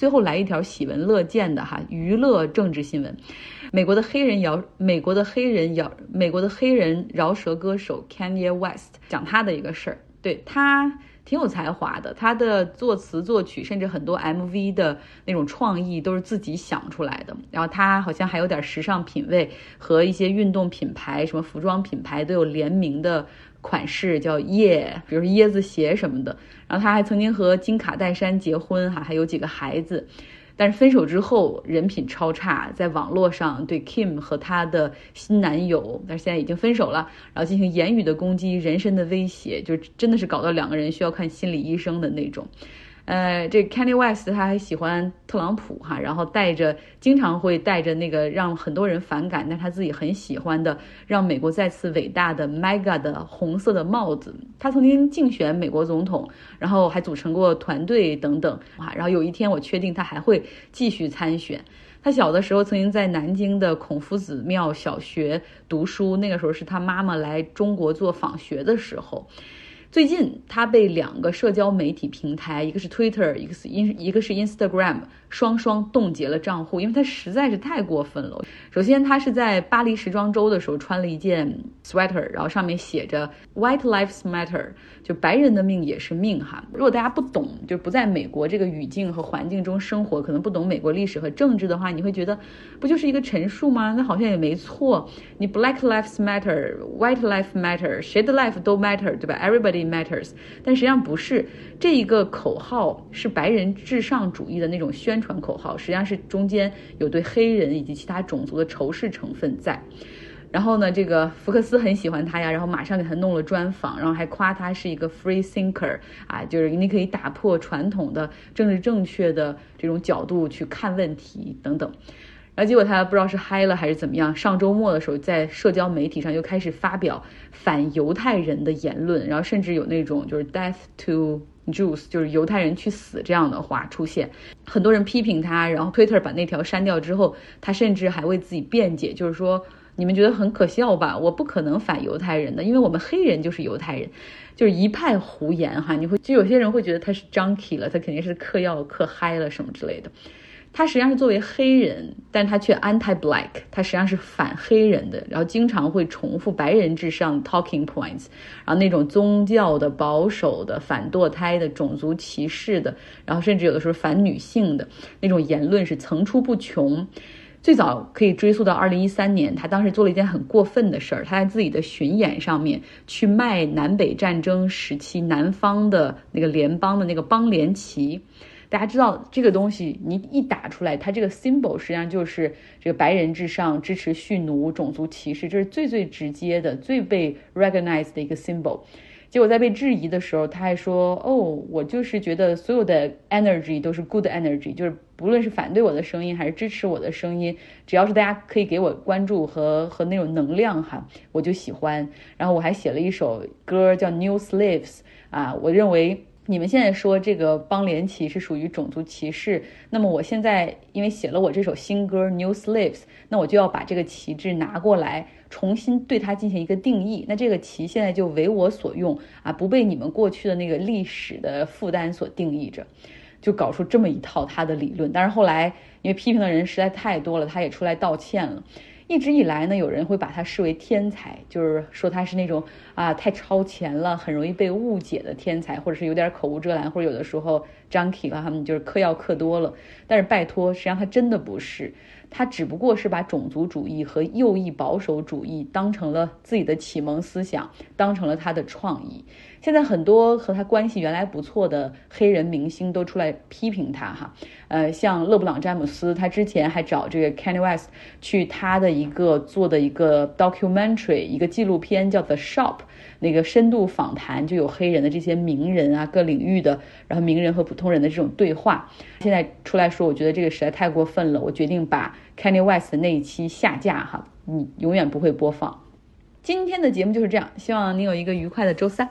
最后来一条喜闻乐见的哈娱乐政治新闻。美国的黑人摇，美国的黑人摇，美国的黑人饶舌歌手 Kanye West 讲他的一个事儿，对他挺有才华的，他的作词作曲，甚至很多 MV 的那种创意都是自己想出来的。然后他好像还有点时尚品味，和一些运动品牌、什么服装品牌都有联名的款式，叫椰，比如说椰子鞋什么的。然后他还曾经和金卡戴珊结婚，哈，还有几个孩子。但是分手之后人品超差，在网络上对 Kim 和她的新男友，但是现在已经分手了，然后进行言语的攻击、人身的威胁，就真的是搞到两个人需要看心理医生的那种。呃，这 Kanye West 他还喜欢特朗普哈，然后戴着经常会戴着那个让很多人反感，但他自己很喜欢的让美国再次伟大的 Mega 的红色的帽子。他曾经竞选美国总统，然后还组成过团队等等哇。然后有一天我确定他还会继续参选。他小的时候曾经在南京的孔夫子庙小学读书，那个时候是他妈妈来中国做访学的时候。最近，他被两个社交媒体平台，一个是 Twitter，一个是 In，一个是 Instagram，双双冻结了账户，因为他实在是太过分了。首先，他是在巴黎时装周的时候穿了一件 sweater，然后上面写着 White Lives Matter，就白人的命也是命哈。如果大家不懂，就不在美国这个语境和环境中生活，可能不懂美国历史和政治的话，你会觉得不就是一个陈述吗？那好像也没错。你 Black Lives Matter，White Lives Matter，谁的 life 都 matter，对吧？Everybody。Matters，但实际上不是这一个口号是白人至上主义的那种宣传口号，实际上是中间有对黑人以及其他种族的仇视成分在。然后呢，这个福克斯很喜欢他呀，然后马上给他弄了专访，然后还夸他是一个 free thinker 啊，就是你可以打破传统的政治正确的这种角度去看问题等等。然后结果他不知道是嗨了还是怎么样，上周末的时候在社交媒体上又开始发表反犹太人的言论，然后甚至有那种就是 death to Jews，就是犹太人去死这样的话出现，很多人批评他，然后 Twitter 把那条删掉之后，他甚至还为自己辩解，就是说你们觉得很可笑吧？我不可能反犹太人的，因为我们黑人就是犹太人，就是一派胡言哈。你会就有些人会觉得他是 junkie 了，他肯定是嗑药嗑嗨了什么之类的。他实际上是作为黑人，但他却 anti-black，他实际上是反黑人的，然后经常会重复白人至上 talking points，然后那种宗教的、保守的、反堕胎的、种族歧视的，然后甚至有的时候反女性的那种言论是层出不穷。最早可以追溯到二零一三年，他当时做了一件很过分的事儿，他在自己的巡演上面去卖南北战争时期南方的那个联邦的那个邦联旗。大家知道这个东西，你一打出来，它这个 symbol 实际上就是这个白人至上，支持蓄奴、种族歧视，这是最最直接的、最被 recognized 的一个 symbol。结果在被质疑的时候，他还说：“哦，我就是觉得所有的 energy 都是 good energy，就是不论是反对我的声音还是支持我的声音，只要是大家可以给我关注和和那种能量哈，我就喜欢。然后我还写了一首歌叫 New Slaves 啊，我认为。”你们现在说这个邦联旗是属于种族歧视，那么我现在因为写了我这首新歌《New Slaves》，那我就要把这个旗帜拿过来，重新对它进行一个定义。那这个旗现在就为我所用啊，不被你们过去的那个历史的负担所定义着，就搞出这么一套他的理论。但是后来因为批评的人实在太多了，他也出来道歉了。一直以来呢，有人会把他视为天才，就是说他是那种啊太超前了，很容易被误解的天才，或者是有点口无遮拦，或者有的时候 junkie 了，他们就是嗑药嗑多了。但是拜托，实际上他真的不是。他只不过是把种族主义和右翼保守主义当成了自己的启蒙思想，当成了他的创意。现在很多和他关系原来不错的黑人明星都出来批评他哈，呃，像勒布朗詹姆斯，他之前还找这个 Kanye West 去他的一个做的一个 documentary 一个纪录片叫 The Shop。那个深度访谈就有黑人的这些名人啊，各领域的，然后名人和普通人的这种对话。现在出来说，我觉得这个实在太过分了，我决定把 Kanye West 的那一期下架哈，你永远不会播放。今天的节目就是这样，希望你有一个愉快的周三。